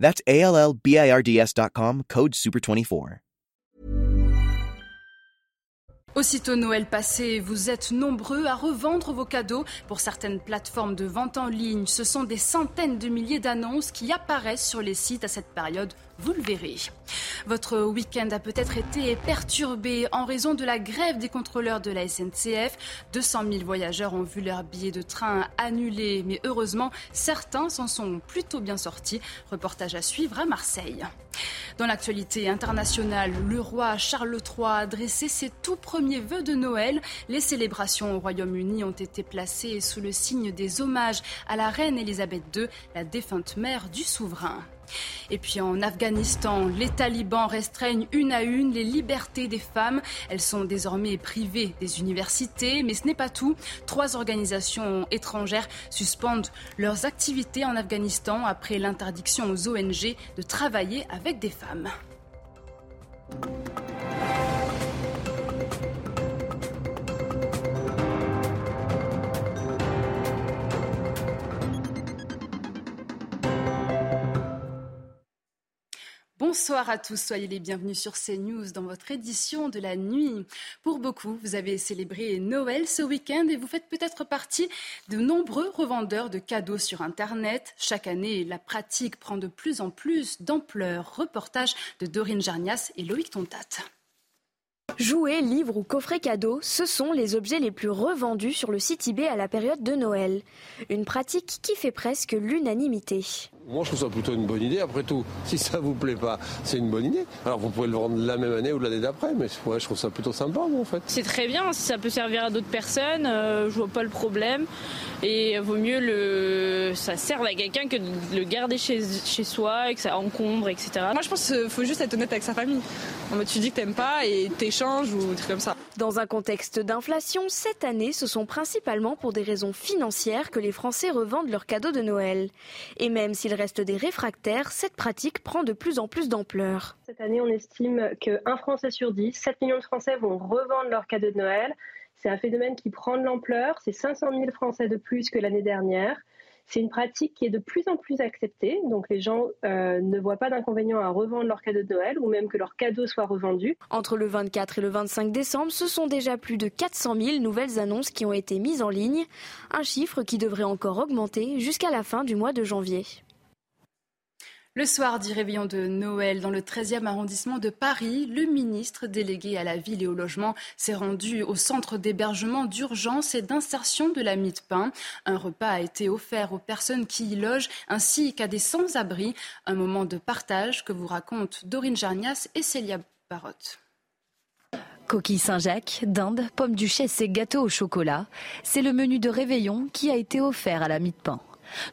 That's A L L B I R D S.com, code SUPER24. Aussitôt Noël passé, vous êtes nombreux à revendre vos cadeaux. Pour certaines plateformes de vente en ligne, ce sont des centaines de milliers d'annonces qui apparaissent sur les sites à cette période vous le verrez. Votre week-end a peut-être été perturbé en raison de la grève des contrôleurs de la SNCF. 200 000 voyageurs ont vu leurs billets de train annulés, mais heureusement, certains s'en sont plutôt bien sortis. Reportage à suivre à Marseille. Dans l'actualité internationale, le roi Charles III a dressé ses tout premiers vœux de Noël. Les célébrations au Royaume-Uni ont été placées sous le signe des hommages à la reine Elisabeth II, la défunte mère du souverain. Et puis en Afghanistan, les talibans restreignent une à une les libertés des femmes. Elles sont désormais privées des universités, mais ce n'est pas tout. Trois organisations étrangères suspendent leurs activités en Afghanistan après l'interdiction aux ONG de travailler avec des femmes. Bonsoir à tous, soyez les bienvenus sur CNews dans votre édition de la nuit. Pour beaucoup, vous avez célébré Noël ce week-end et vous faites peut-être partie de nombreux revendeurs de cadeaux sur Internet. Chaque année, la pratique prend de plus en plus d'ampleur. Reportage de Dorine Jarnias et Loïc Tontat. Jouets, livres ou coffrets cadeaux, ce sont les objets les plus revendus sur le site eBay à la période de Noël. Une pratique qui fait presque l'unanimité. Moi, je trouve ça plutôt une bonne idée. Après tout, si ça vous plaît pas, c'est une bonne idée. Alors, vous pouvez le vendre la même année ou l'année d'après, mais ouais, je trouve ça plutôt sympa, moi, en fait. C'est très bien. Si ça peut servir à d'autres personnes, euh, je vois pas le problème. Et vaut mieux le, ça serve à quelqu'un que de le garder chez, chez soi et que ça encombre, etc. Moi, je pense qu'il faut juste être honnête avec sa famille. En mode, tu dis que t'aimes pas et t'échanges ou des trucs comme ça. Dans un contexte d'inflation, cette année, ce sont principalement pour des raisons financières que les Français revendent leurs cadeaux de Noël. Et même s'il reste des réfractaires, cette pratique prend de plus en plus d'ampleur. Cette année, on estime qu'un Français sur dix, 7 millions de Français vont revendre leurs cadeaux de Noël. C'est un phénomène qui prend de l'ampleur. C'est 500 000 Français de plus que l'année dernière. C'est une pratique qui est de plus en plus acceptée. Donc les gens euh, ne voient pas d'inconvénient à revendre leurs cadeaux de Noël ou même que leurs cadeaux soient revendus. Entre le 24 et le 25 décembre, ce sont déjà plus de 400 000 nouvelles annonces qui ont été mises en ligne. Un chiffre qui devrait encore augmenter jusqu'à la fin du mois de janvier. Le soir du réveillon de Noël dans le 13e arrondissement de Paris, le ministre délégué à la ville et au logement s'est rendu au centre d'hébergement d'urgence et d'insertion de la Mide-Pain. Un repas a été offert aux personnes qui y logent ainsi qu'à des sans-abri. Un moment de partage que vous racontent Dorine Jarnias et Célia Barotte. Coquille Saint-Jacques, dinde, pommes duchesse et gâteaux au chocolat, c'est le menu de réveillon qui a été offert à la Mide-Pain.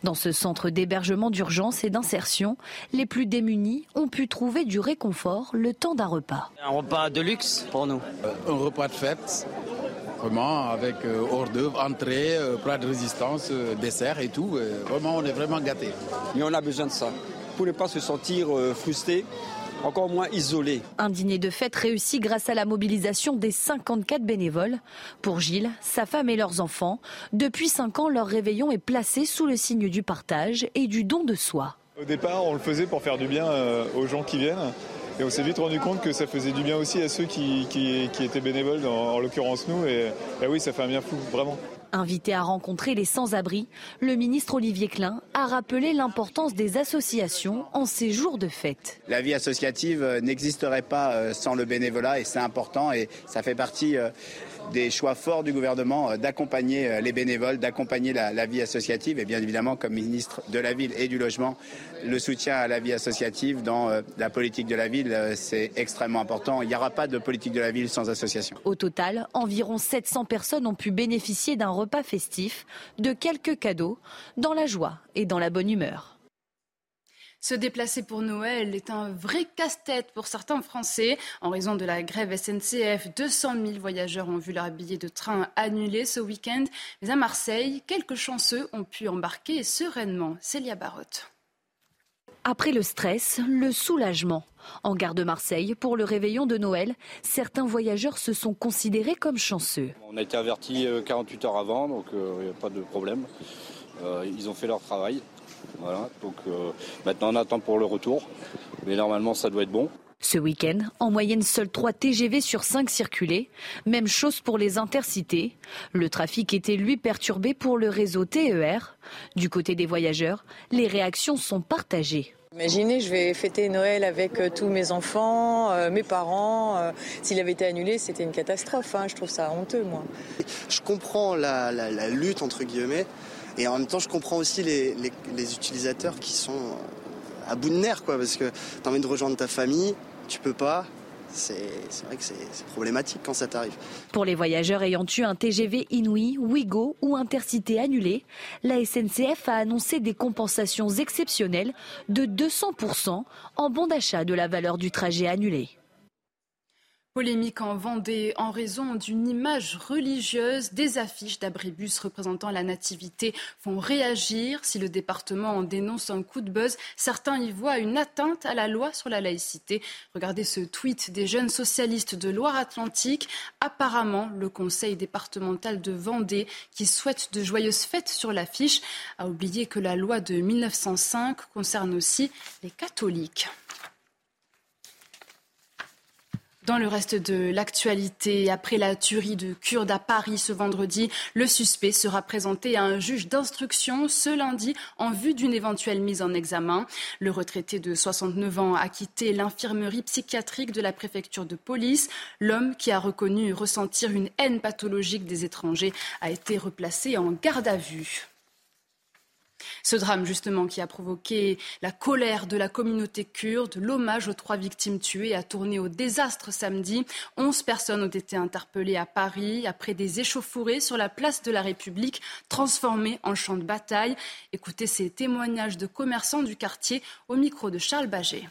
Dans ce centre d'hébergement d'urgence et d'insertion, les plus démunis ont pu trouver du réconfort le temps d'un repas. Un repas de luxe pour nous. Euh, un repas de fête, vraiment avec euh, hors d'œuvre, entrée, euh, plat de résistance, euh, dessert et tout. Euh, vraiment, on est vraiment gâtés. Mais on a besoin de ça pour ne pas se sentir euh, frustré encore moins isolé. Un dîner de fête réussi grâce à la mobilisation des 54 bénévoles. Pour Gilles, sa femme et leurs enfants, depuis 5 ans, leur réveillon est placé sous le signe du partage et du don de soi. Au départ, on le faisait pour faire du bien euh, aux gens qui viennent. Et on s'est vite rendu compte que ça faisait du bien aussi à ceux qui, qui, qui étaient bénévoles, en, en l'occurrence nous. Et, et oui, ça fait un bien fou, vraiment. Invité à rencontrer les sans-abri, le ministre Olivier Klein a rappelé l'importance des associations en ces jours de fête. La vie associative euh, n'existerait pas euh, sans le bénévolat et c'est important et ça fait partie euh, des choix forts du gouvernement d'accompagner les bénévoles, d'accompagner la, vie associative et bien évidemment comme ministre de la ville et du logement, le soutien à la vie associative dans la politique de la ville, c'est extrêmement important. Il n'y aura pas de politique de la ville sans association. Au total, environ 700 personnes ont pu bénéficier d'un repas festif, de quelques cadeaux, dans la joie et dans la bonne humeur. Se déplacer pour Noël est un vrai casse-tête pour certains Français. En raison de la grève SNCF, 200 000 voyageurs ont vu leur billet de train annulé ce week-end. Mais à Marseille, quelques chanceux ont pu embarquer sereinement. Célia Barotte. Après le stress, le soulagement. En gare de Marseille, pour le réveillon de Noël, certains voyageurs se sont considérés comme chanceux. On a été avertis 48 euh, heures avant, donc il euh, n'y a pas de problème. Euh, ils ont fait leur travail. Voilà, donc euh, maintenant on attend pour le retour, mais normalement ça doit être bon. Ce week-end, en moyenne, seuls 3 TGV sur 5 circulaient. Même chose pour les intercités. Le trafic était lui perturbé pour le réseau TER. Du côté des voyageurs, les réactions sont partagées. Imaginez, je vais fêter Noël avec euh, tous mes enfants, euh, mes parents. S'il avait été annulé, c'était une catastrophe. Hein. Je trouve ça honteux, moi. Je comprends la, la lutte, entre guillemets. Et en même temps, je comprends aussi les, utilisateurs qui sont à bout de nerfs, quoi, parce que tu as envie de rejoindre ta famille, tu peux pas. C'est vrai que c'est problématique quand ça t'arrive. Pour les voyageurs ayant eu un TGV Inouï, Ouigo ou Intercité annulé, la SNCF a annoncé des compensations exceptionnelles de 200% en bon d'achat de la valeur du trajet annulé. Polémique en Vendée en raison d'une image religieuse. Des affiches d'abribus représentant la nativité font réagir. Si le département en dénonce un coup de buzz, certains y voient une atteinte à la loi sur la laïcité. Regardez ce tweet des jeunes socialistes de Loire-Atlantique. Apparemment, le conseil départemental de Vendée, qui souhaite de joyeuses fêtes sur l'affiche, a oublié que la loi de 1905 concerne aussi les catholiques. Dans le reste de l'actualité, après la tuerie de Kurdes à Paris ce vendredi, le suspect sera présenté à un juge d'instruction ce lundi en vue d'une éventuelle mise en examen. Le retraité de 69 ans a quitté l'infirmerie psychiatrique de la préfecture de police. L'homme qui a reconnu ressentir une haine pathologique des étrangers a été replacé en garde à vue. Ce drame, justement, qui a provoqué la colère de la communauté kurde, l'hommage aux trois victimes tuées a tourné au désastre samedi. Onze personnes ont été interpellées à Paris après des échauffourées sur la place de la République, transformées en champ de bataille. Écoutez ces témoignages de commerçants du quartier au micro de Charles Baget.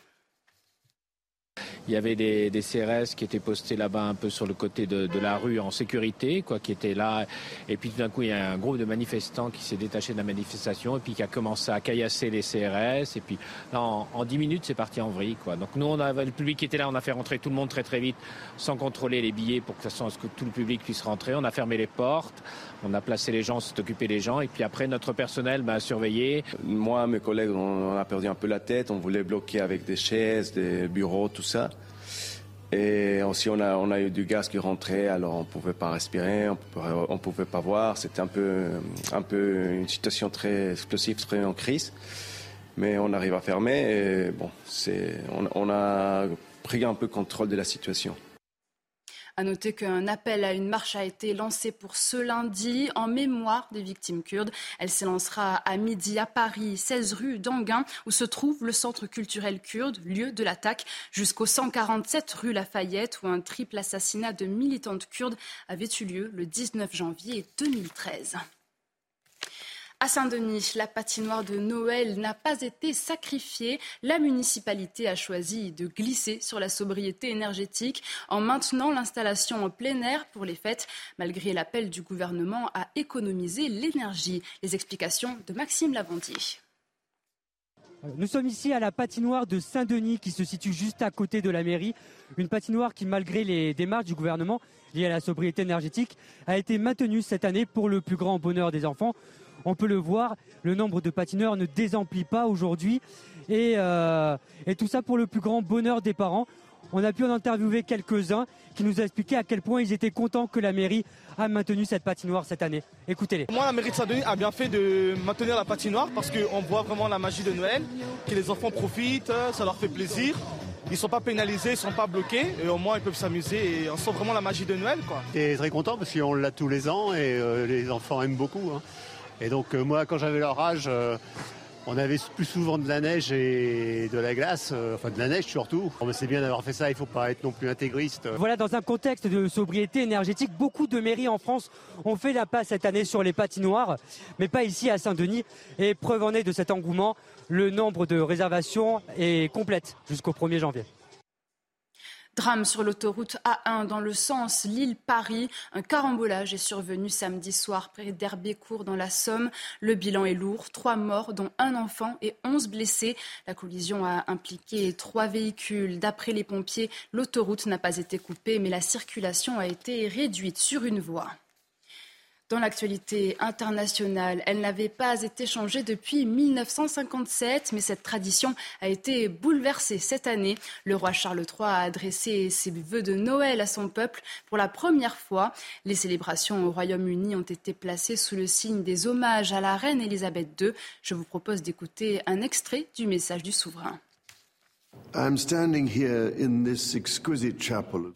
Il y avait des, CRS qui étaient postés là-bas un peu sur le côté de, la rue en sécurité, quoi, qui étaient là. Et puis tout d'un coup, il y a un groupe de manifestants qui s'est détaché de la manifestation et puis qui a commencé à caillasser les CRS. Et puis là, en, 10 minutes, c'est parti en vrille. Quoi. Donc nous, on a, le public qui était là, on a fait rentrer tout le monde très très vite sans contrôler les billets pour que, ça, que tout le public puisse rentrer. On a fermé les portes, on a placé les gens, s'est occupé des gens. Et puis après, notre personnel m'a surveillé. Moi, mes collègues, on a perdu un peu la tête. On voulait bloquer avec des chaises, des bureaux, tout ça. Et aussi, on a, on a eu du gaz qui rentrait, alors on ne pouvait pas respirer, on ne pouvait pas voir. C'était un peu, un peu une situation très explosive, très en crise. Mais on arrive à fermer et bon, on, on a pris un peu contrôle de la situation. À noter qu'un appel à une marche a été lancé pour ce lundi en mémoire des victimes kurdes. Elle s'élancera à midi à Paris, 16 rue d'Anguin, où se trouve le centre culturel kurde, lieu de l'attaque, jusqu'au 147 rue Lafayette, où un triple assassinat de militantes kurdes avait eu lieu le 19 janvier 2013. À Saint-Denis, la patinoire de Noël n'a pas été sacrifiée. La municipalité a choisi de glisser sur la sobriété énergétique en maintenant l'installation en plein air pour les fêtes, malgré l'appel du gouvernement à économiser l'énergie. Les explications de Maxime Lavandier. Nous sommes ici à la patinoire de Saint-Denis qui se situe juste à côté de la mairie. Une patinoire qui, malgré les démarches du gouvernement liées à la sobriété énergétique, a été maintenue cette année pour le plus grand bonheur des enfants. On peut le voir, le nombre de patineurs ne désemplit pas aujourd'hui. Euh, et, tout ça pour le plus grand bonheur des parents. On a pu en interviewer quelques-uns qui nous ont expliqué à quel point ils étaient contents que la mairie a maintenu cette patinoire cette année. Écoutez-les. Moi, la mairie de Saint-Denis a bien fait de maintenir la patinoire parce qu'on voit vraiment la magie de Noël, que les enfants profitent, ça leur fait plaisir. Ils ne sont pas pénalisés, ils ne sont pas bloqués, et au moins ils peuvent s'amuser et on sent vraiment la magie de Noël. Quoi. Et très content parce qu'on l'a tous les ans et euh, les enfants aiment beaucoup. Hein. Et donc euh, moi, quand j'avais leur âge, euh, On avait plus souvent de la neige et de la glace, euh, enfin de la neige surtout. C'est bien d'avoir fait ça, il ne faut pas être non plus intégriste. Voilà, dans un contexte de sobriété énergétique, beaucoup de mairies en France ont fait la passe cette année sur les patinoires, mais pas ici à Saint-Denis. Et preuve en est de cet engouement, le nombre de réservations est complète jusqu'au 1er janvier. Drame sur l'autoroute A1 dans le sens Lille-Paris. Un carambolage est survenu samedi soir près d'Herbécourt dans la Somme. Le bilan est lourd. Trois morts, dont un enfant et onze blessés. La collision a impliqué trois véhicules. D'après les pompiers, l'autoroute n'a pas été coupée, mais la circulation a été réduite sur une voie. Dans l'actualité internationale, elle n'avait pas été changée depuis 1957, mais cette tradition a été bouleversée cette année. Le roi Charles III a adressé ses vœux de Noël à son peuple pour la première fois. Les célébrations au Royaume-Uni ont été placées sous le signe des hommages à la reine Elisabeth II. Je vous propose d'écouter un extrait du message du souverain.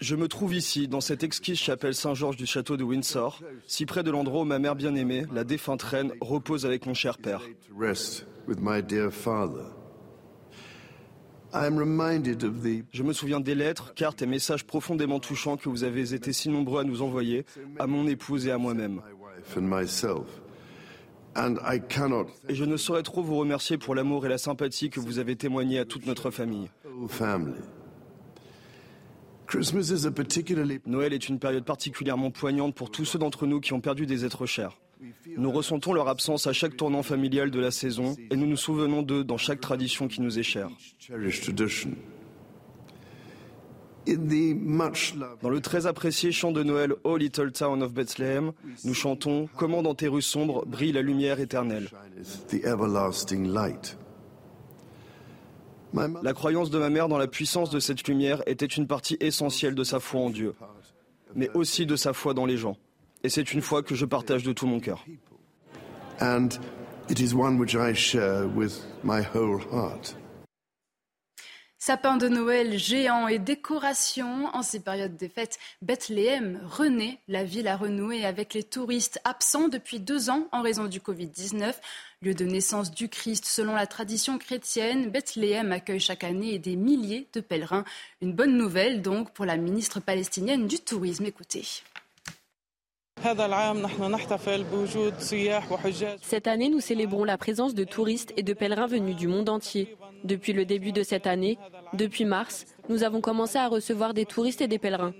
Je me trouve ici, dans cette exquise chapelle Saint-Georges du château de Windsor, si près de l'endroit où ma mère bien-aimée, la défunte reine, repose avec mon cher père. Je me souviens des lettres, cartes et messages profondément touchants que vous avez été si nombreux à nous envoyer, à mon épouse et à moi-même. Et je ne saurais trop vous remercier pour l'amour et la sympathie que vous avez témoigné à toute notre famille. Noël est une période particulièrement poignante pour tous ceux d'entre nous qui ont perdu des êtres chers. Nous ressentons leur absence à chaque tournant familial de la saison et nous nous souvenons d'eux dans chaque tradition qui nous est chère. Dans le très apprécié chant de Noël Oh Little Town of Bethlehem, nous chantons Comment dans tes rues sombres brille la lumière éternelle. La croyance de ma mère dans la puissance de cette lumière était une partie essentielle de sa foi en Dieu, mais aussi de sa foi dans les gens. Et c'est une foi que je partage de tout mon cœur. And it is one which I share with my whole heart. Sapin de Noël géant et décorations. En ces périodes des fêtes, Bethléem renaît. La ville a renoué avec les touristes absents depuis deux ans en raison du Covid-19. Lieu de naissance du Christ selon la tradition chrétienne, Bethléem accueille chaque année des milliers de pèlerins. Une bonne nouvelle donc pour la ministre palestinienne du Tourisme. Écoutez. Cette année, nous célébrons la présence de touristes et de pèlerins venus du monde entier. Depuis le début de cette année, depuis mars, nous avons commencé à recevoir des touristes et des pèlerins.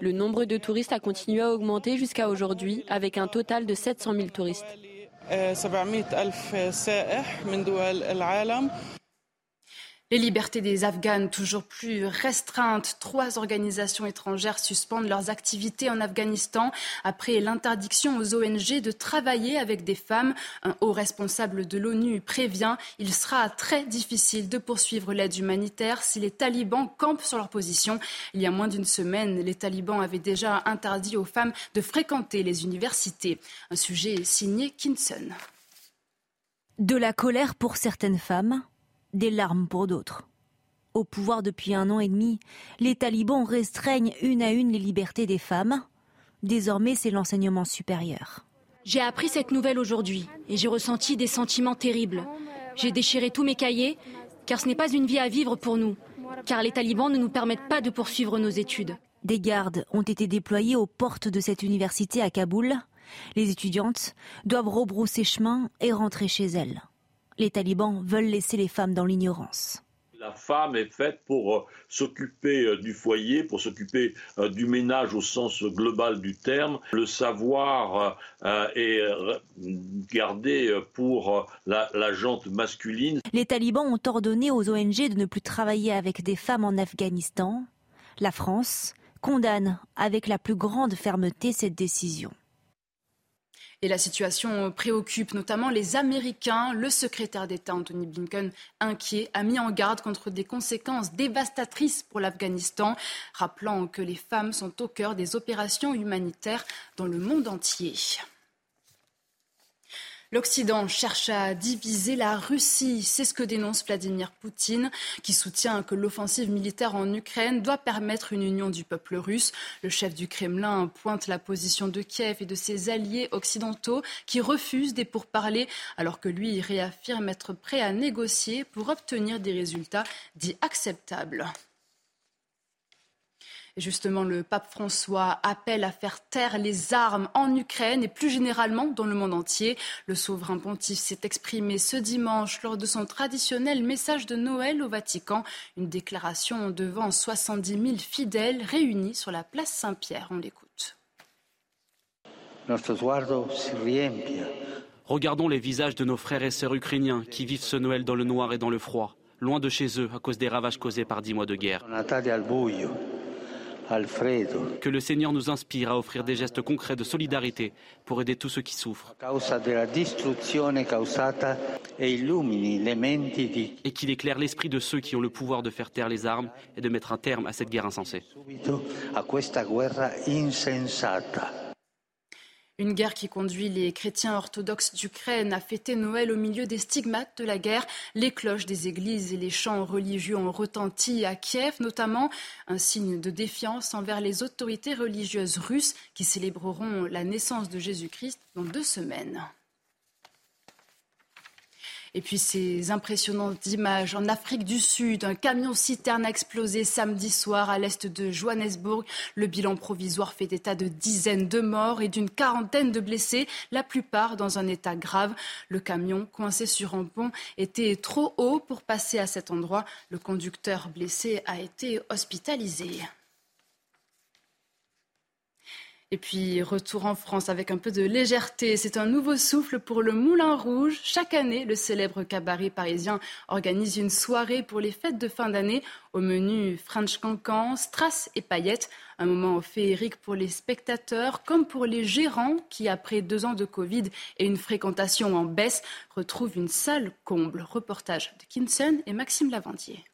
Le nombre de touristes a continué à augmenter jusqu'à aujourd'hui avec un total de 700 000 touristes. Les libertés des Afghanes toujours plus restreintes. Trois organisations étrangères suspendent leurs activités en Afghanistan après l'interdiction aux ONG de travailler avec des femmes. Un haut responsable de l'ONU prévient il sera très difficile de poursuivre l'aide humanitaire si les talibans campent sur leur position. Il y a moins d'une semaine, les talibans avaient déjà interdit aux femmes de fréquenter les universités. Un sujet signé Kinson. De la colère pour certaines femmes des larmes pour d'autres. Au pouvoir depuis un an et demi, les talibans restreignent une à une les libertés des femmes. Désormais, c'est l'enseignement supérieur. J'ai appris cette nouvelle aujourd'hui et j'ai ressenti des sentiments terribles. J'ai déchiré tous mes cahiers car ce n'est pas une vie à vivre pour nous, car les talibans ne nous permettent pas de poursuivre nos études. Des gardes ont été déployés aux portes de cette université à Kaboul. Les étudiantes doivent rebrousser chemin et rentrer chez elles. Les talibans veulent laisser les femmes dans l'ignorance. La femme est faite pour euh, s'occuper euh, du foyer, pour s'occuper euh, du ménage au sens global du terme. Le savoir est gardé pour la, la jante masculine. Les talibans ont ordonné aux ONG de ne plus travailler avec des femmes en Afghanistan. La France condamne avec la plus grande fermeté cette décision. Et la situation préoccupe notamment les Américains. Le secrétaire d'État Anthony Blinken, inquiet, a mis en garde contre des conséquences dévastatrices pour l'Afghanistan, rappelant que les femmes sont au cœur des opérations humanitaires dans le monde entier. L'Occident cherche à diviser la Russie. C'est ce que dénonce Vladimir Poutine, qui soutient que l'offensive militaire en Ukraine doit permettre une union du peuple russe. Le chef du Kremlin pointe la position de Kiev et de ses alliés occidentaux qui refusent des pourparlers, alors que lui réaffirme être prêt à négocier pour obtenir des résultats dits acceptables justement, le pape François appelle à faire taire les armes en Ukraine et plus généralement dans le monde entier. Le souverain pontife s'est exprimé ce dimanche lors de son traditionnel message de Noël au Vatican, une déclaration devant 70 000 fidèles réunis sur la place Saint-Pierre. On l'écoute. Regardons les visages de nos frères et sœurs ukrainiens qui vivent ce Noël dans le noir et dans le froid, loin de chez eux à cause des ravages causés par dix mois de guerre. Que le Seigneur nous inspire à offrir des gestes concrets de solidarité pour aider tous ceux qui souffrent. Et qu'il éclaire l'esprit de ceux qui ont le pouvoir de faire taire les armes et de mettre un terme à cette guerre insensée. Une guerre qui conduit les chrétiens orthodoxes d'Ukraine à fêter Noël au milieu des stigmates de la guerre. Les cloches des églises et les chants religieux ont retenti à Kiev, notamment un signe de défiance envers les autorités religieuses russes qui célébreront la naissance de Jésus-Christ dans deux semaines. Et puis ces impressionnantes images en Afrique du Sud, un camion citerne a explosé samedi soir à l'est de Johannesburg. Le bilan provisoire fait état de dizaines de morts et d'une quarantaine de blessés, la plupart dans un état grave. Le camion, coincé sur un pont, était trop haut pour passer à cet endroit. Le conducteur blessé a été hospitalisé. Et puis, retour en France avec un peu de légèreté. C'est un nouveau souffle pour le Moulin Rouge. Chaque année, le célèbre cabaret parisien organise une soirée pour les fêtes de fin d'année. Au menu, French Cancan, Strass et paillettes. Un moment féerique pour les spectateurs comme pour les gérants qui, après deux ans de Covid et une fréquentation en baisse, retrouvent une salle comble. Reportage de Kinson et Maxime Lavandier.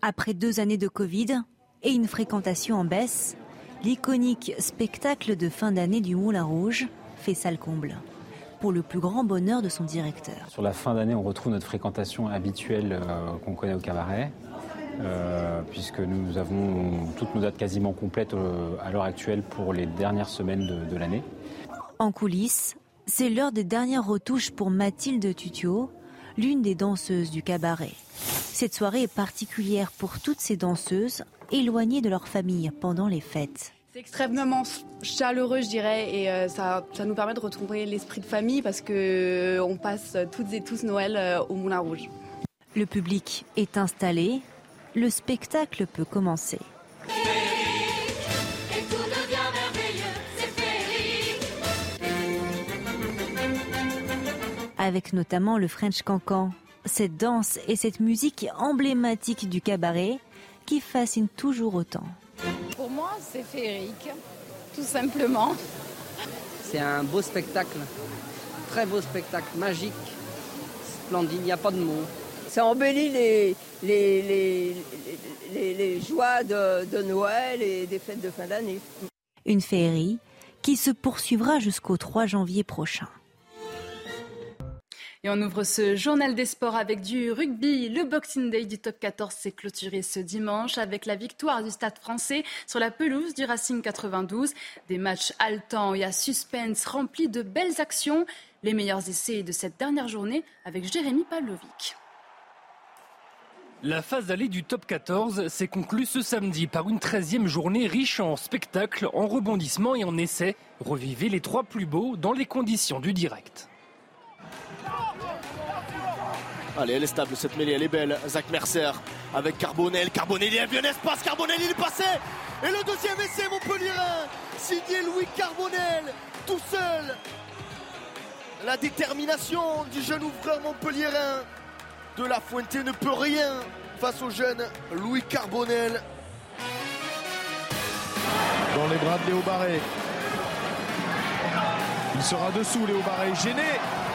Après deux années de Covid et une fréquentation en baisse, L'iconique spectacle de fin d'année du Moulin Rouge fait salle comble pour le plus grand bonheur de son directeur. Sur la fin d'année, on retrouve notre fréquentation habituelle euh, qu'on connaît au cabaret, euh, puisque nous avons toutes nos dates quasiment complètes euh, à l'heure actuelle pour les dernières semaines de, de l'année. En coulisses, c'est l'heure des dernières retouches pour Mathilde Tutio, l'une des danseuses du cabaret. Cette soirée est particulière pour toutes ces danseuses éloignées de leur famille pendant les fêtes. C'est extrêmement chaleureux, je dirais, et euh, ça, ça nous permet de retrouver l'esprit de famille parce que euh, on passe toutes et tous Noël euh, au Moulin Rouge. Le public est installé, le spectacle peut commencer. Avec notamment le French Cancan, cette danse et cette musique emblématique du cabaret qui fascine toujours autant. Pour moi, c'est féerique, tout simplement. C'est un beau spectacle, très beau spectacle, magique, splendide, il n'y a pas de mots. Ça embellit les, les, les, joies de, de Noël et des fêtes de fin d'année. Une féerie qui se poursuivra jusqu'au 3 janvier prochain. Et on ouvre ce journal des sports avec du rugby. Le Boxing Day du top 14 s'est clôturé ce dimanche avec la victoire du Stade français sur la pelouse du Racing 92. Des matchs haletants et à suspense remplis de belles actions. Les meilleurs essais de cette dernière journée avec Jérémy Pavlovic. La phase d'aller du top 14 s'est conclue ce samedi par une 13e journée riche en spectacles, en rebondissements et en essais. Revivez les trois plus beaux dans les conditions du direct. Allez, elle est stable cette mêlée, elle est belle. Zach Mercer avec Carbonel. Carbonel, il a vu un espace. Carbonel, il est passé. Et le deuxième essai, Montpellier, signé Louis Carbonel, tout seul. La détermination du jeune ouvreur montpelliérain de La Fuente ne peut rien face au jeune Louis Carbonel. Dans les bras de Léo Barré. Il sera dessous, Léo Barré, gêné.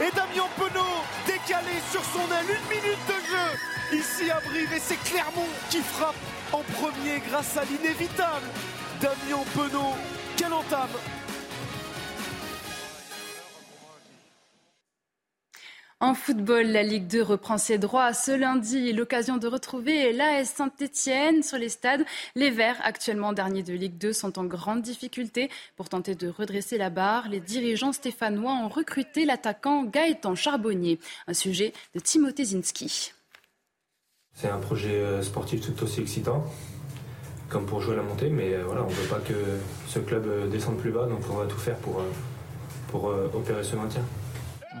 Et Damien Penaud décalé sur son aile, une minute de jeu ici à Brive et c'est Clermont qui frappe en premier grâce à l'inévitable Damien Penaud. Quelle entame En football, la Ligue 2 reprend ses droits ce lundi. L'occasion de retrouver l'AS Saint-Etienne sur les stades. Les Verts, actuellement derniers de Ligue 2, sont en grande difficulté. Pour tenter de redresser la barre, les dirigeants stéphanois ont recruté l'attaquant Gaëtan Charbonnier. Un sujet de Timothée Zinski. C'est un projet euh, sportif tout aussi excitant, comme pour jouer la montée, mais euh, voilà, on ne veut pas que ce club euh, descende plus bas, donc on va tout faire pour opérer ce maintien.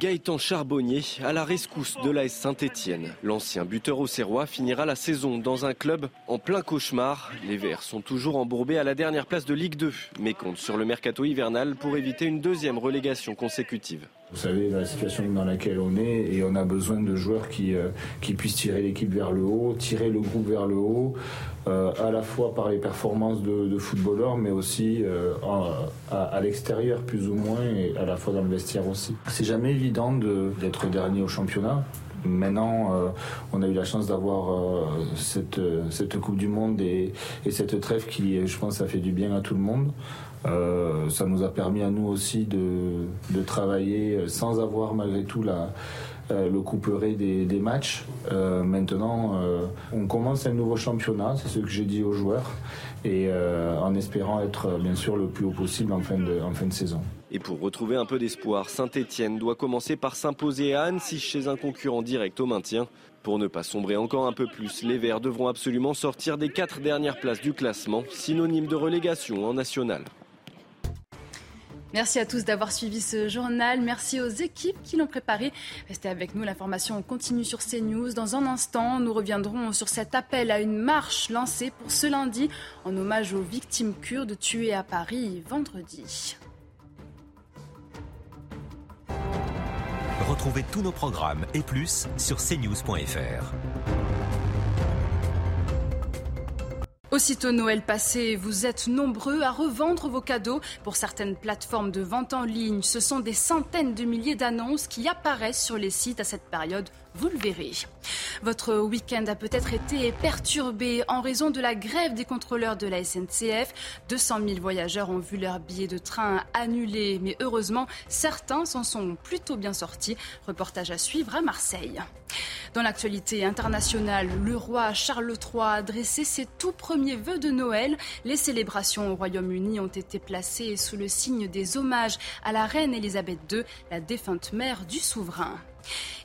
Gaëtan Charbonnier à la rescousse de l'AS Saint-Etienne. L'ancien buteur au Serrois finira la saison dans un club en plein cauchemar. Les Verts sont toujours embourbés à la dernière place de Ligue 2, mais comptent sur le mercato hivernal pour éviter une deuxième relégation consécutive. Vous savez la situation dans laquelle on est et on a besoin de joueurs qui, euh, qui puissent tirer l'équipe vers le haut, tirer le groupe vers le haut, euh, à la fois par les performances de, footballeurs, mais aussi euh, à, l'extérieur plus ou moins et à la fois dans le vestiaire aussi. C'est jamais évident d'être dernier au championnat. Maintenant, on a eu la chance d'avoir cette, cette Coupe du Monde et, et, cette trêve qui, je pense, ça fait du bien à tout le monde. Euh, ça nous a permis à nous aussi de, travailler sans avoir malgré tout euh, le couperet des, matchs. Euh, maintenant, on commence un nouveau championnat, c'est ce que j'ai dit aux joueurs, et en espérant être bien sûr le plus haut possible en fin de, en fin de saison. Et pour retrouver un peu d'espoir, Saint-Etienne doit commencer par s'imposer à Annecy chez un concurrent direct au maintien. Pour ne pas sombrer encore un peu plus, les Verts devront absolument sortir des quatre dernières places du classement, synonyme de relégation en national. Merci à tous d'avoir suivi ce journal. Merci aux équipes qui l'ont préparé. Restez avec nous, l'information continue sur CNews. Dans un instant, nous reviendrons sur cet appel à une marche lancée pour ce lundi en hommage aux victimes kurdes tuées à Paris vendredi. Retrouvez tous nos programmes et plus sur cnews.fr. Aussitôt Noël passé, vous êtes nombreux à revendre vos cadeaux. Pour certaines plateformes de vente en ligne, ce sont des centaines de milliers d'annonces qui apparaissent sur les sites à cette période vous le verrez. Votre week-end a peut-être été perturbé en raison de la grève des contrôleurs de la SNCF. 200 000 voyageurs ont vu leur billet de train annulé, mais heureusement, certains s'en sont plutôt bien sortis. Reportage à suivre à Marseille. Dans l'actualité internationale, le roi Charles III a dressé ses tout premiers vœux de Noël. Les célébrations au Royaume-Uni ont été placées sous le signe des hommages à la reine Elisabeth II, la défunte mère du souverain.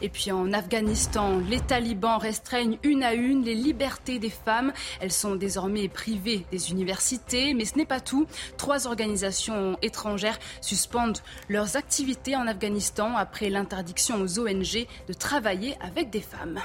Et puis en Afghanistan, les talibans restreignent une à une les libertés des femmes. Elles sont désormais privées des universités, mais ce n'est pas tout. Trois organisations étrangères suspendent leurs activités en Afghanistan après l'interdiction aux ONG de travailler avec des femmes.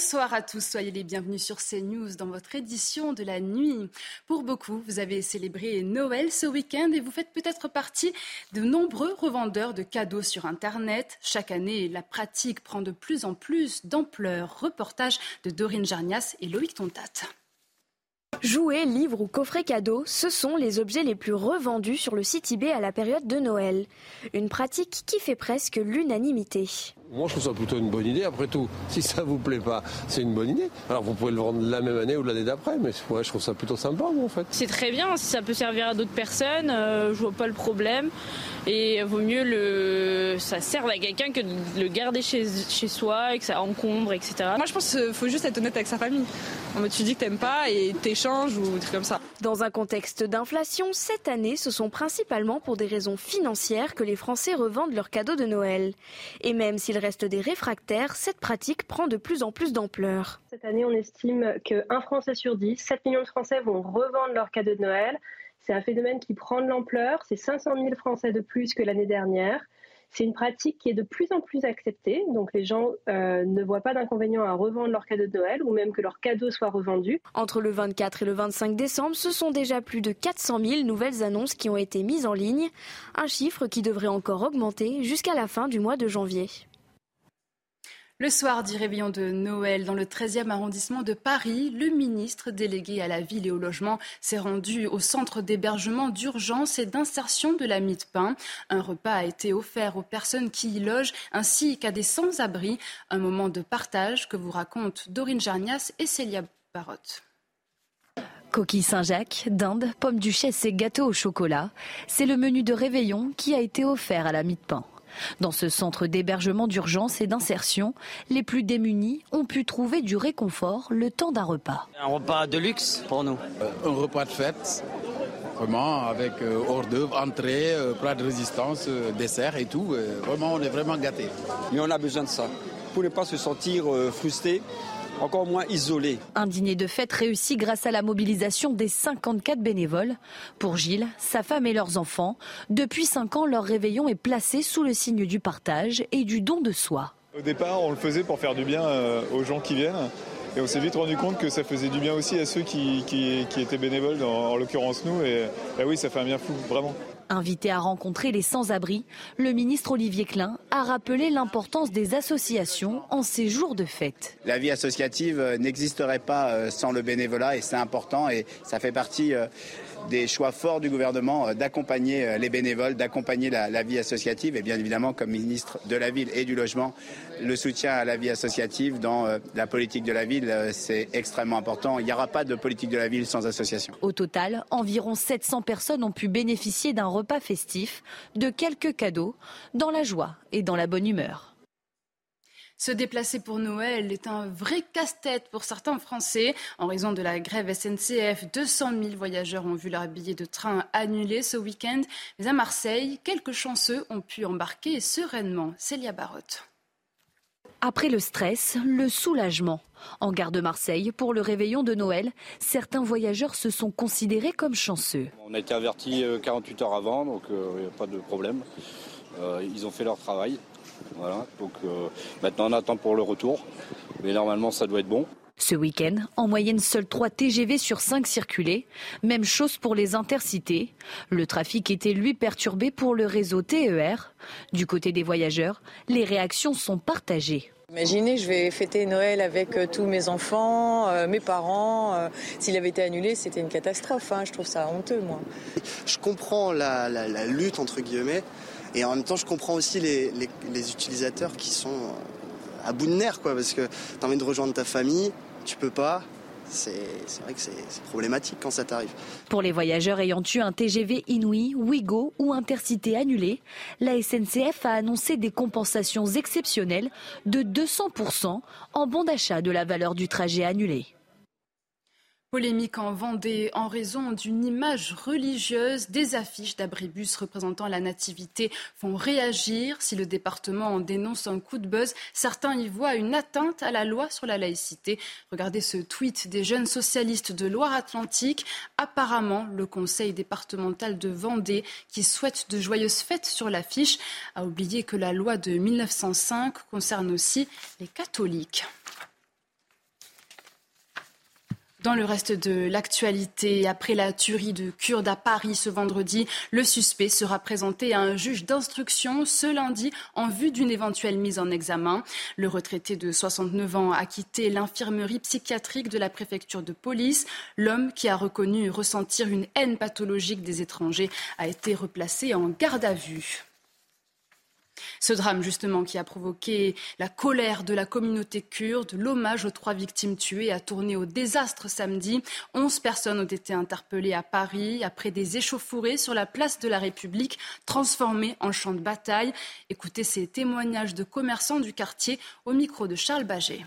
Bonsoir à tous, soyez les bienvenus sur CNews dans votre édition de la nuit. Pour beaucoup, vous avez célébré Noël ce week-end et vous faites peut-être partie de nombreux revendeurs de cadeaux sur Internet. Chaque année, la pratique prend de plus en plus d'ampleur. Reportage de Dorine Jarnias et Loïc Tontat. Jouets, livres ou coffrets cadeaux, ce sont les objets les plus revendus sur le site eBay à la période de Noël. Une pratique qui fait presque l'unanimité. Moi, je trouve ça plutôt une bonne idée. Après tout, si ça vous plaît pas, c'est une bonne idée. Alors, vous pouvez le vendre la même année ou l'année d'après, mais je trouve ça plutôt sympa, moi, en fait. C'est très bien. Si ça peut servir à d'autres personnes, euh, je vois pas le problème. Et vaut mieux le, ça serve à quelqu'un que de le garder chez, chez soi et que ça encombre, etc. Moi, je pense qu'il faut juste être honnête avec sa famille. En mode, tu dis que t'aimes pas et t'échanges ou des trucs comme ça. Dans un contexte d'inflation, cette année, ce sont principalement pour des raisons financières que les Français revendent leurs cadeaux de Noël. Et même s'il reste des réfractaires, cette pratique prend de plus en plus d'ampleur. Cette année, on estime qu'un Français sur dix, 7 millions de Français vont revendre leurs cadeaux de Noël. C'est un phénomène qui prend de l'ampleur. C'est 500 000 Français de plus que l'année dernière. C'est une pratique qui est de plus en plus acceptée. Donc les gens euh, ne voient pas d'inconvénient à revendre leurs cadeaux de Noël ou même que leurs cadeaux soient revendus. Entre le 24 et le 25 décembre, ce sont déjà plus de 400 000 nouvelles annonces qui ont été mises en ligne. Un chiffre qui devrait encore augmenter jusqu'à la fin du mois de janvier. Le soir du réveillon de Noël dans le 13e arrondissement de Paris, le ministre délégué à la ville et au logement s'est rendu au centre d'hébergement d'urgence et d'insertion de la Mide-Pain. Un repas a été offert aux personnes qui y logent ainsi qu'à des sans-abri. Un moment de partage que vous racontent Dorine Jarnias et Célia Barotte. Coquille Saint-Jacques, dinde, pommes duchesse et gâteaux au chocolat, c'est le menu de réveillon qui a été offert à la Mide-Pain. Dans ce centre d'hébergement d'urgence et d'insertion, les plus démunis ont pu trouver du réconfort le temps d'un repas. Un repas de luxe pour nous. Euh, un repas de fête, vraiment avec euh, hors d'œuvre, entrée, euh, plat de résistance, dessert et tout. vraiment, on est vraiment gâtés. Mais on a besoin de ça pour ne pas se sentir frustré encore moins isolé. Un dîner de fête réussi grâce à la mobilisation des 54 bénévoles. Pour Gilles, sa femme et leurs enfants, depuis 5 ans, leur réveillon est placé sous le signe du partage et du don de soi. Au départ, on le faisait pour faire du bien euh, aux gens qui viennent. Et on s'est vite rendu compte que ça faisait du bien aussi à ceux qui, étaient bénévoles, en, l'occurrence nous. Et bah oui, ça fait un bien fou, vraiment. Invité à rencontrer les sans-abri, le ministre Olivier Klein a rappelé l'importance des associations en ces jours de fête. La vie associative euh, n'existerait pas euh, sans le bénévolat et c'est important et ça fait partie euh, des choix forts du gouvernement euh, d'accompagner euh, les bénévoles, d'accompagner la, vie associative et bien évidemment comme ministre de la ville et du logement, le soutien à la vie associative dans euh, la politique de la ville, c'est extrêmement important. Il n'y aura pas de politique de la ville sans association. Au total, environ 700 personnes ont pu bénéficier d'un repas festif, de quelques cadeaux, dans la joie et dans la bonne humeur. Se déplacer pour Noël est un vrai casse-tête pour certains Français. En raison de la grève SNCF, 200 000 voyageurs ont vu leur billet de train annulé ce week-end. Mais à Marseille, quelques chanceux ont pu embarquer sereinement. Célia Barotte. Après le stress, le soulagement. En gare de Marseille, pour le réveillon de Noël, certains voyageurs se sont considérés comme chanceux. On a été avertis 48 euh, heures avant, donc il euh, n'y a pas de problème. Euh, ils ont fait leur travail. Voilà, donc euh, maintenant on attend pour le retour, mais normalement ça doit être bon. Ce week-end, en moyenne, seuls 3 TGV sur 5 circulaient. Même chose pour les intercités. Le trafic était lui perturbé pour le réseau TER. Du côté des voyageurs, les réactions sont partagées. Imaginez, je vais fêter Noël avec euh, tous mes enfants, euh, mes parents. S'il avait été annulé, c'était une catastrophe. Hein. Je trouve ça honteux, moi. Je comprends la, la lutte, entre guillemets. Et en même temps, je comprends aussi les, utilisateurs qui sont euh, à bout de nerfs, quoi, parce que tu as envie de rejoindre ta famille, tu peux pas. C'est vrai que c'est problématique quand ça t'arrive. Pour les voyageurs ayant eu un TGV Inouï, Ouigo ou Intercité annulé, la SNCF a annoncé des compensations exceptionnelles de 200% en bon d'achat de la valeur du trajet annulé. Polémique en Vendée en raison d'une image religieuse. Des affiches d'abribus représentant la nativité font réagir. Si le département en dénonce un coup de buzz, certains y voient une atteinte à la loi sur la laïcité. Regardez ce tweet des jeunes socialistes de Loire-Atlantique. Apparemment, le conseil départemental de Vendée, qui souhaite de joyeuses fêtes sur l'affiche, a oublié que la loi de 1905 concerne aussi les catholiques. Dans le reste de l'actualité, après la tuerie de Kurdes à Paris ce vendredi, le suspect sera présenté à un juge d'instruction ce lundi en vue d'une éventuelle mise en examen. Le retraité de 69 ans a quitté l'infirmerie psychiatrique de la préfecture de police. L'homme qui a reconnu ressentir une haine pathologique des étrangers a été replacé en garde à vue. Ce drame, justement, qui a provoqué la colère de la communauté kurde, l'hommage aux trois victimes tuées a tourné au désastre samedi. Onze personnes ont été interpellées à Paris après des échauffourées sur la place de la République, transformées en champ de bataille. Écoutez ces témoignages de commerçants du quartier au micro de Charles Baget.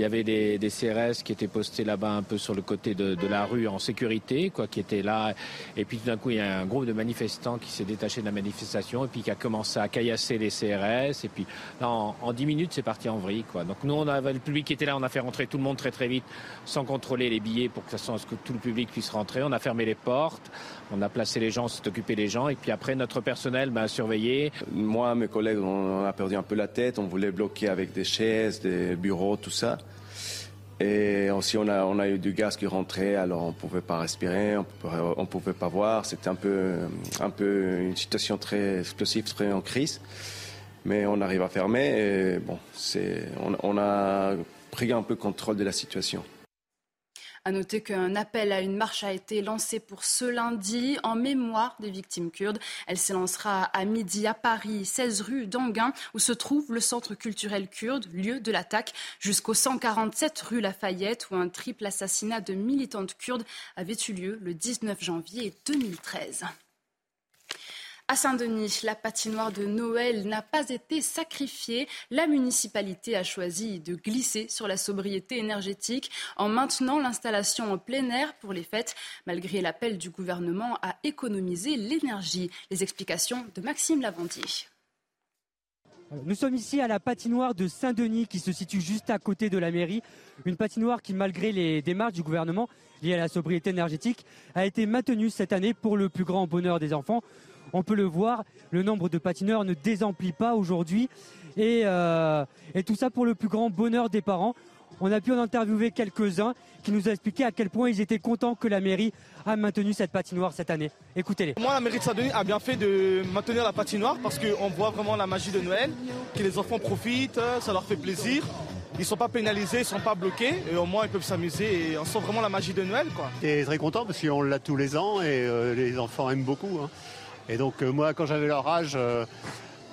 Il y avait des, CRS qui étaient postés là-bas un peu sur le côté de, la rue en sécurité, quoi, qui étaient là. Et puis tout d'un coup, il y a un groupe de manifestants qui s'est détaché de la manifestation et puis qui a commencé à caillasser les CRS. Et puis là, en, en 10 minutes, c'est parti en vrille. Quoi. Donc nous, on avait le public qui était là, on a fait rentrer tout le monde très très vite sans contrôler les billets pour que, ça, que tout le public puisse rentrer. On a fermé les portes, on a placé les gens, s'est occupé des gens. Et puis après, notre personnel ben, a surveillé. Moi, mes collègues, on a perdu un peu la tête. On voulait bloquer avec des chaises, des bureaux, tout ça. Et aussi, on a, on a eu du gaz qui rentrait, alors on pouvait pas respirer, on ne pouvait pas voir. C'était un peu, un peu une situation très explosive, très en crise. Mais on arrive à fermer et bon, on, on a pris un peu contrôle de la situation. À noter qu'un appel à une marche a été lancé pour ce lundi en mémoire des victimes kurdes. Elle s'élancera à midi à Paris, 16 rue d'Anguin, où se trouve le centre culturel kurde, lieu de l'attaque, jusqu'au 147 rue Lafayette, où un triple assassinat de militantes kurdes avait eu lieu le 19 janvier 2013. À Saint-Denis, la patinoire de Noël n'a pas été sacrifiée. La municipalité a choisi de glisser sur la sobriété énergétique en maintenant l'installation en plein air pour les fêtes, malgré l'appel du gouvernement à économiser l'énergie. Les explications de Maxime Lavandier. Nous sommes ici à la patinoire de Saint-Denis qui se situe juste à côté de la mairie. Une patinoire qui, malgré les démarches du gouvernement liées à la sobriété énergétique, a été maintenue cette année pour le plus grand bonheur des enfants. On peut le voir, le nombre de patineurs ne désemplit pas aujourd'hui. Euh, et, tout ça pour le plus grand bonheur des parents. On a pu en interviewer quelques-uns qui nous ont expliqué à quel point ils étaient contents que la mairie a maintenu cette patinoire cette année. Écoutez-les. Moi, la mairie de Saint-Denis a bien fait de maintenir la patinoire parce qu'on voit vraiment la magie de Noël, que les enfants profitent, ça leur fait plaisir. Ils ne sont pas pénalisés, ils ne sont pas bloqués, et au moins ils peuvent s'amuser et on sent vraiment la magie de Noël. Quoi. Et très content parce qu'on l'a tous les ans et euh, les enfants aiment beaucoup. Hein. Et donc euh, moi, quand j'avais leur âge, euh,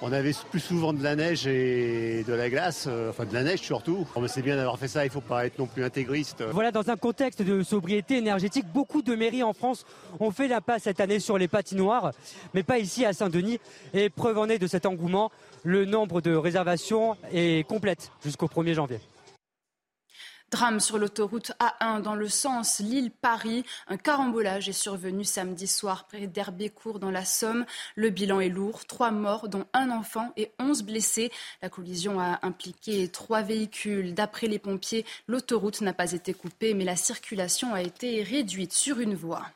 on avait plus souvent de la neige et de la glace, euh, enfin de la neige surtout. C'est bien d'avoir fait ça, il ne faut pas être non plus intégriste. Voilà, dans un contexte de sobriété énergétique, beaucoup de mairies en France ont fait la passe cette année sur les patinoires, mais pas ici à Saint-Denis. Et preuve en est de cet engouement, le nombre de réservations est complète jusqu'au 1er janvier. Drame sur l'autoroute A1 dans le sens Lille-Paris. Un carambolage est survenu samedi soir près d'Herbécourt dans la Somme. Le bilan est lourd. Trois morts, dont un enfant et onze blessés. La collision a impliqué trois véhicules. D'après les pompiers, l'autoroute n'a pas été coupée, mais la circulation a été réduite sur une voie.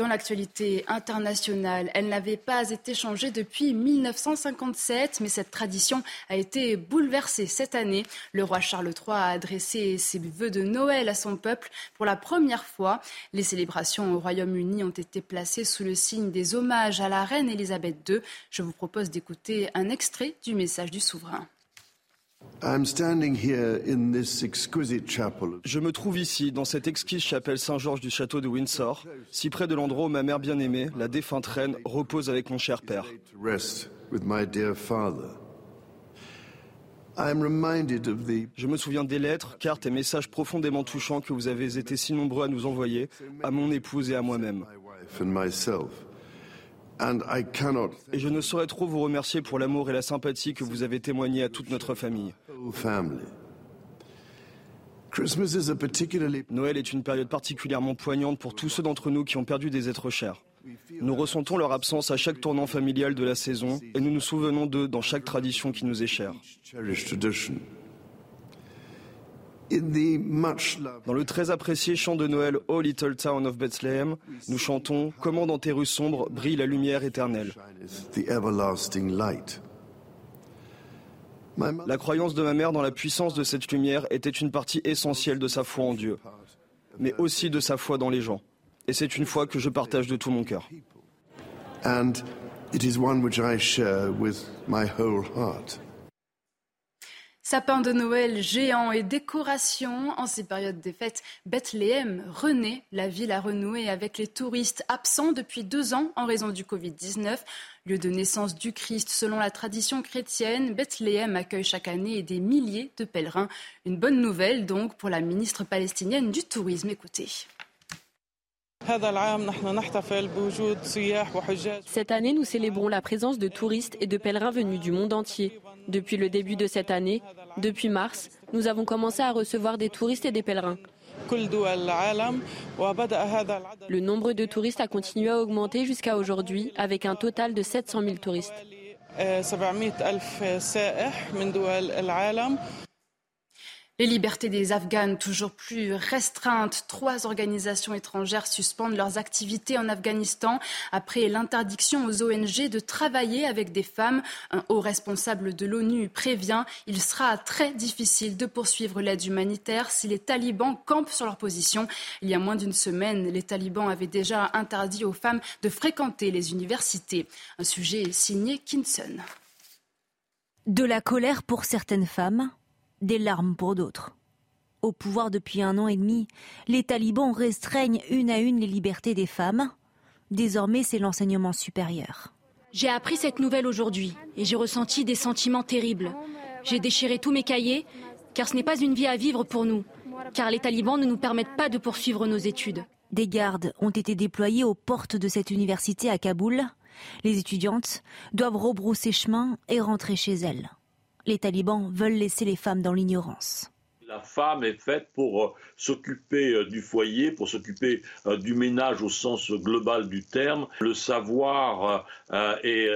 Dans l'actualité internationale, elle n'avait pas été changée depuis 1957, mais cette tradition a été bouleversée cette année. Le roi Charles III a adressé ses vœux de Noël à son peuple pour la première fois. Les célébrations au Royaume-Uni ont été placées sous le signe des hommages à la reine Elisabeth II. Je vous propose d'écouter un extrait du message du souverain. Je me trouve ici, dans cette exquise chapelle Saint-Georges du château de Windsor, si près de l'endroit où ma mère bien-aimée, la défunte reine, repose avec mon cher père. Je me souviens des lettres, cartes et messages profondément touchants que vous avez été si nombreux à nous envoyer, à mon épouse et à moi-même. Et je ne saurais trop vous remercier pour l'amour et la sympathie que vous avez témoigné à toute notre famille. Noël est une période particulièrement poignante pour tous ceux d'entre nous qui ont perdu des êtres chers. Nous ressentons leur absence à chaque tournant familial de la saison et nous nous souvenons d'eux dans chaque tradition qui nous est chère. Dans le très apprécié chant de Noël Oh Little Town of Bethlehem, nous chantons Comment dans tes rues sombres brille la lumière éternelle. La croyance de ma mère dans la puissance de cette lumière était une partie essentielle de sa foi en Dieu, mais aussi de sa foi dans les gens. Et c'est une foi que je partage de tout mon cœur. And it is one which I share with my whole heart. Sapin de Noël géant et décorations. En ces périodes des fêtes, Bethléem renaît. La ville a renoué avec les touristes absents depuis deux ans en raison du Covid-19. Lieu de naissance du Christ selon la tradition chrétienne, Bethléem accueille chaque année des milliers de pèlerins. Une bonne nouvelle donc pour la ministre palestinienne du Tourisme. Écoutez. Cette année, nous célébrons la présence de touristes et de pèlerins venus du monde entier. Depuis le début de cette année, depuis mars, nous avons commencé à recevoir des touristes et des pèlerins. Le nombre de touristes a continué à augmenter jusqu'à aujourd'hui avec un total de 700 000 touristes. Les libertés des Afghanes toujours plus restreintes. Trois organisations étrangères suspendent leurs activités en Afghanistan après l'interdiction aux ONG de travailler avec des femmes. Un haut responsable de l'ONU prévient il sera très difficile de poursuivre l'aide humanitaire si les talibans campent sur leur position. Il y a moins d'une semaine, les talibans avaient déjà interdit aux femmes de fréquenter les universités. Un sujet signé Kinson. De la colère pour certaines femmes des larmes pour d'autres. Au pouvoir depuis un an et demi, les talibans restreignent une à une les libertés des femmes. Désormais, c'est l'enseignement supérieur. J'ai appris cette nouvelle aujourd'hui et j'ai ressenti des sentiments terribles. J'ai déchiré tous mes cahiers car ce n'est pas une vie à vivre pour nous, car les talibans ne nous permettent pas de poursuivre nos études. Des gardes ont été déployés aux portes de cette université à Kaboul. Les étudiantes doivent rebrousser chemin et rentrer chez elles les talibans veulent laisser les femmes dans l'ignorance. La femme est faite pour euh, s'occuper euh, du foyer, pour s'occuper euh, du ménage au sens global du terme. Le savoir est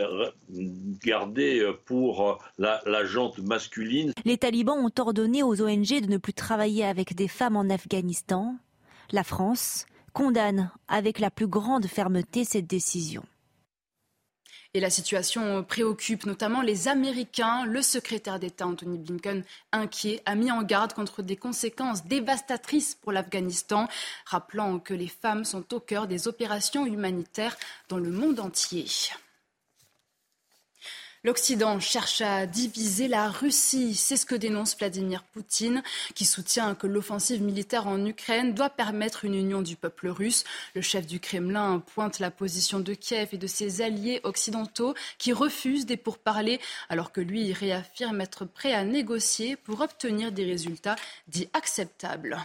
gardé pour la, la jante masculine. Les talibans ont ordonné aux ONG de ne plus travailler avec des femmes en Afghanistan. La France condamne avec la plus grande fermeté cette décision. Et la situation préoccupe notamment les Américains. Le secrétaire d'État Anthony Blinken, inquiet, a mis en garde contre des conséquences dévastatrices pour l'Afghanistan, rappelant que les femmes sont au cœur des opérations humanitaires dans le monde entier. L'Occident cherche à diviser la Russie. C'est ce que dénonce Vladimir Poutine, qui soutient que l'offensive militaire en Ukraine doit permettre une union du peuple russe. Le chef du Kremlin pointe la position de Kiev et de ses alliés occidentaux qui refusent des pourparlers, alors que lui réaffirme être prêt à négocier pour obtenir des résultats dits acceptables.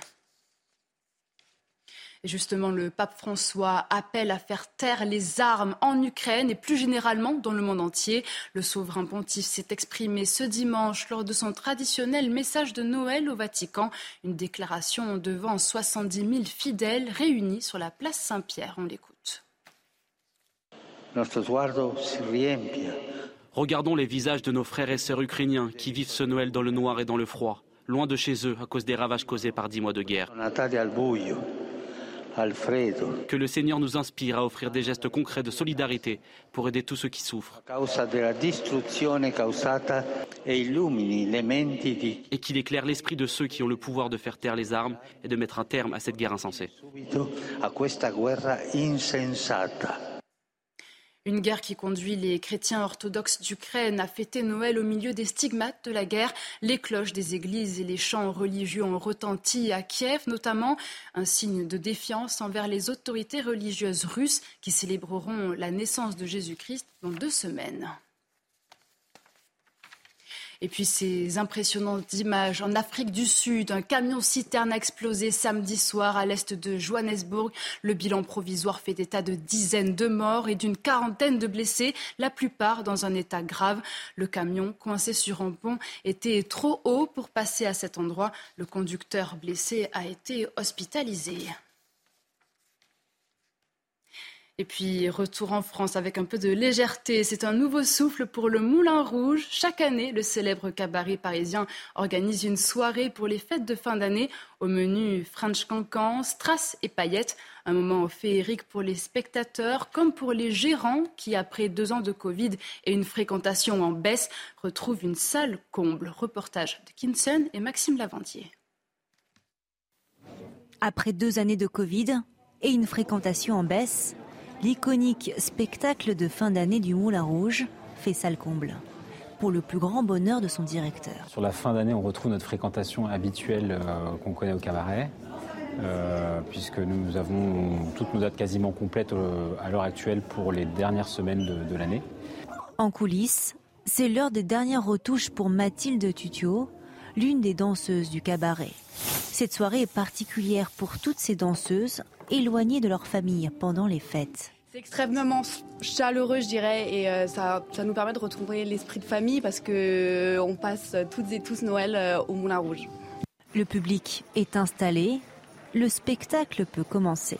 Justement, le pape François appelle à faire taire les armes en Ukraine et plus généralement dans le monde entier. Le souverain pontife s'est exprimé ce dimanche lors de son traditionnel message de Noël au Vatican, une déclaration devant 70 000 fidèles réunis sur la place Saint-Pierre. On l'écoute. Regardons les visages de nos frères et sœurs ukrainiens qui vivent ce Noël dans le noir et dans le froid, loin de chez eux à cause des ravages causés par dix mois de guerre. Que le Seigneur nous inspire à offrir des gestes concrets de solidarité pour aider tous ceux qui souffrent. Et qu'il éclaire l'esprit de ceux qui ont le pouvoir de faire taire les armes et de mettre un terme à cette guerre insensée. Une guerre qui conduit les chrétiens orthodoxes d'Ukraine à fêter Noël au milieu des stigmates de la guerre. Les cloches des églises et les chants religieux ont retenti à Kiev, notamment un signe de défiance envers les autorités religieuses russes qui célébreront la naissance de Jésus-Christ dans deux semaines. Et puis ces impressionnantes images en Afrique du Sud, un camion citerne a explosé samedi soir à l'est de Johannesburg. Le bilan provisoire fait état de dizaines de morts et d'une quarantaine de blessés, la plupart dans un état grave. Le camion, coincé sur un pont, était trop haut pour passer à cet endroit. Le conducteur blessé a été hospitalisé. Et puis, retour en France avec un peu de légèreté. C'est un nouveau souffle pour le Moulin Rouge. Chaque année, le célèbre cabaret parisien organise une soirée pour les fêtes de fin d'année. Au menu, French Cancan, Strass et paillettes. Un moment féerique pour les spectateurs comme pour les gérants qui, après deux ans de Covid et une fréquentation en baisse, retrouvent une salle comble. Reportage de Kinson et Maxime Lavandier. Après deux années de Covid et une fréquentation en baisse, L'iconique spectacle de fin d'année du Moulin Rouge fait salle comble pour le plus grand bonheur de son directeur. Sur la fin d'année, on retrouve notre fréquentation habituelle euh, qu'on connaît au cabaret, euh, puisque nous avons toutes nos dates quasiment complètes euh, à l'heure actuelle pour les dernières semaines de, de l'année. En coulisses, c'est l'heure des dernières retouches pour Mathilde Tutio, l'une des danseuses du cabaret. Cette soirée est particulière pour toutes ces danseuses éloignées de leur famille pendant les fêtes. C'est extrêmement chaleureux, je dirais, et euh, ça, ça nous permet de retrouver l'esprit de famille parce que euh, on passe toutes et tous Noël euh, au Moulin Rouge. Le public est installé, le spectacle peut commencer.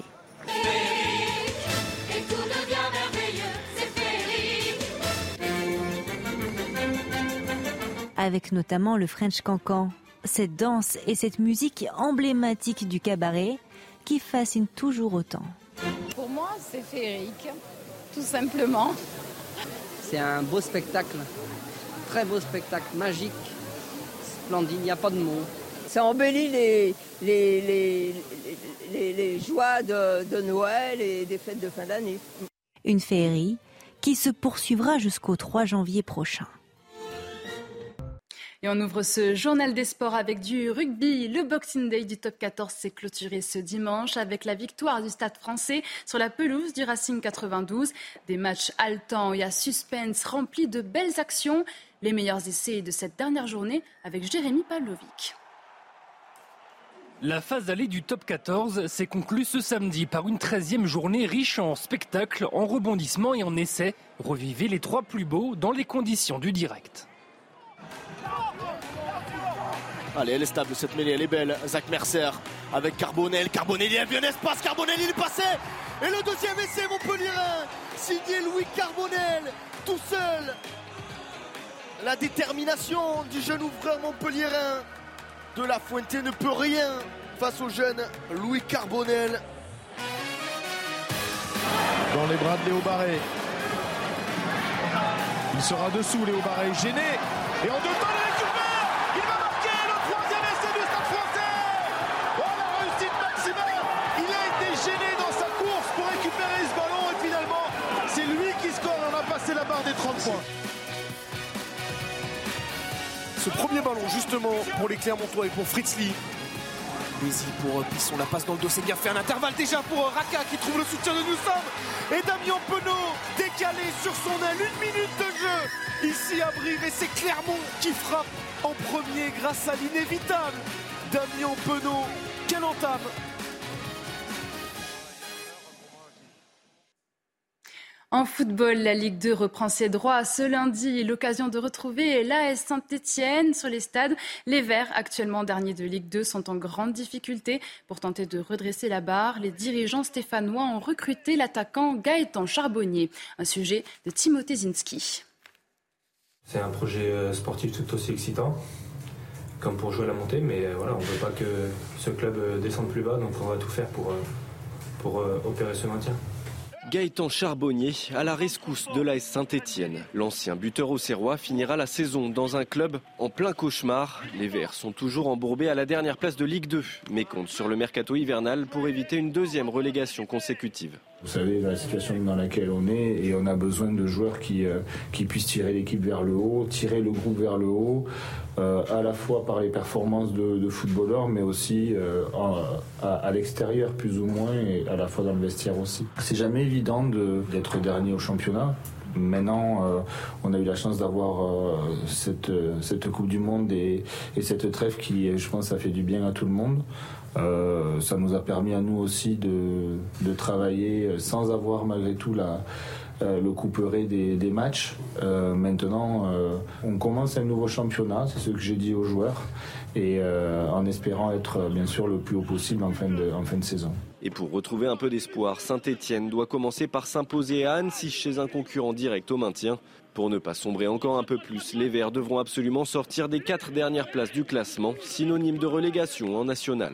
Avec notamment le French Cancan, cette danse et cette musique emblématique du cabaret qui fascine toujours autant. Pour moi, c'est féerique, tout simplement. C'est un beau spectacle, très beau spectacle, magique, splendide, il n'y a pas de mots. Ça embellit les, les, les, les, les joies de, de Noël et des fêtes de fin d'année. Une féerie qui se poursuivra jusqu'au 3 janvier prochain. Et on ouvre ce journal des sports avec du rugby. Le Boxing Day du top 14 s'est clôturé ce dimanche avec la victoire du Stade français sur la pelouse du Racing 92. Des matchs haletants et à suspense remplis de belles actions. Les meilleurs essais de cette dernière journée avec Jérémy Pavlovic. La phase allée du top 14 s'est conclue ce samedi par une 13e journée riche en spectacles, en rebondissements et en essais. Revivez les trois plus beaux dans les conditions du direct. Allez, elle est stable cette mêlée, elle est belle. Zach Mercer avec Carbonel. Carbonel, il a vu un espace. Carbonel, il est passé. Et le deuxième essai, Montpellier, signé Louis Carbonel, tout seul. La détermination du jeune ouvreur montpellierin de la Fuente ne peut rien face au jeune Louis Carbonel. Dans les bras de Léo Barré. Il sera dessous, Léo Barré, gêné. Et en deux temps, il récupère Il va marquer le troisième essai du Stade français Oh, la réussite maximale Il a été gêné dans sa course pour récupérer ce ballon et finalement, c'est lui qui score. On des 30 points. Ce premier ballon justement pour les Clermontois et pour Fritz Lee. Bézi pour euh, Pisson, la passe dans le dos, c'est bien fait un intervalle déjà pour euh, Raka qui trouve le soutien de nous sommes. Et Damien Penaud décalé sur son aile, une minute de jeu ici à Brive et c'est Clermont qui frappe en premier grâce à l'inévitable. Damien Penaud, quelle entame En football, la Ligue 2 reprend ses droits ce lundi. L'occasion de retrouver l'AS Saint-Etienne sur les stades. Les Verts, actuellement derniers de Ligue 2, sont en grande difficulté. Pour tenter de redresser la barre, les dirigeants stéphanois ont recruté l'attaquant Gaëtan Charbonnier. Un sujet de Timothée Zinski. C'est un projet euh, sportif tout aussi excitant, comme pour jouer à la montée, mais euh, voilà, on ne veut pas que ce club euh, descende plus bas, donc on va tout faire pour, pour opérer ce maintien. Gaëtan Charbonnier à la rescousse de l'AS Saint-Etienne. L'ancien buteur auxerrois finira la saison dans un club en plein cauchemar. Les Verts sont toujours embourbés à la dernière place de Ligue 2, mais comptent sur le mercato hivernal pour éviter une deuxième relégation consécutive. Vous savez la situation dans laquelle on est et on a besoin de joueurs qui, euh, qui puissent tirer l'équipe vers le haut, tirer le groupe vers le haut, euh, à la fois par les performances de, de footballeurs, mais aussi euh, à, à l'extérieur plus ou moins et à la fois dans le vestiaire aussi. C'est jamais évident de- d'être dernier au championnat. Maintenant, euh, on a eu la chance d'avoir euh, cette, cette Coupe du Monde et, et cette trêve qui, je pense, a fait du bien à tout le monde. Euh, ça nous a permis à nous aussi de, travailler sans avoir malgré tout euh, le couperet des, matchs. Euh, maintenant, on commence un nouveau championnat, c'est ce que j'ai dit aux joueurs, et en espérant être bien sûr le plus haut possible en fin de, en fin de saison. Et pour retrouver un peu d'espoir, Saint-Etienne doit commencer par s'imposer à Annecy chez un concurrent direct au maintien. Pour ne pas sombrer encore un peu plus, les Verts devront absolument sortir des quatre dernières places du classement, synonyme de relégation en national.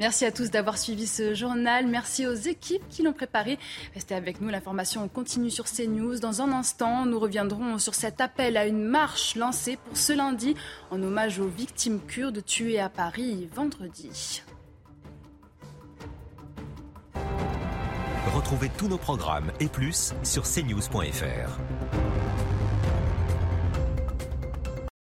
Merci à tous d'avoir suivi ce journal. Merci aux équipes qui l'ont préparé. Restez avec nous, l'information continue sur CNews. Dans un instant, nous reviendrons sur cet appel à une marche lancée pour ce lundi en hommage aux victimes kurdes tuées à Paris vendredi. Retrouvez tous nos programmes et plus sur cnews.fr.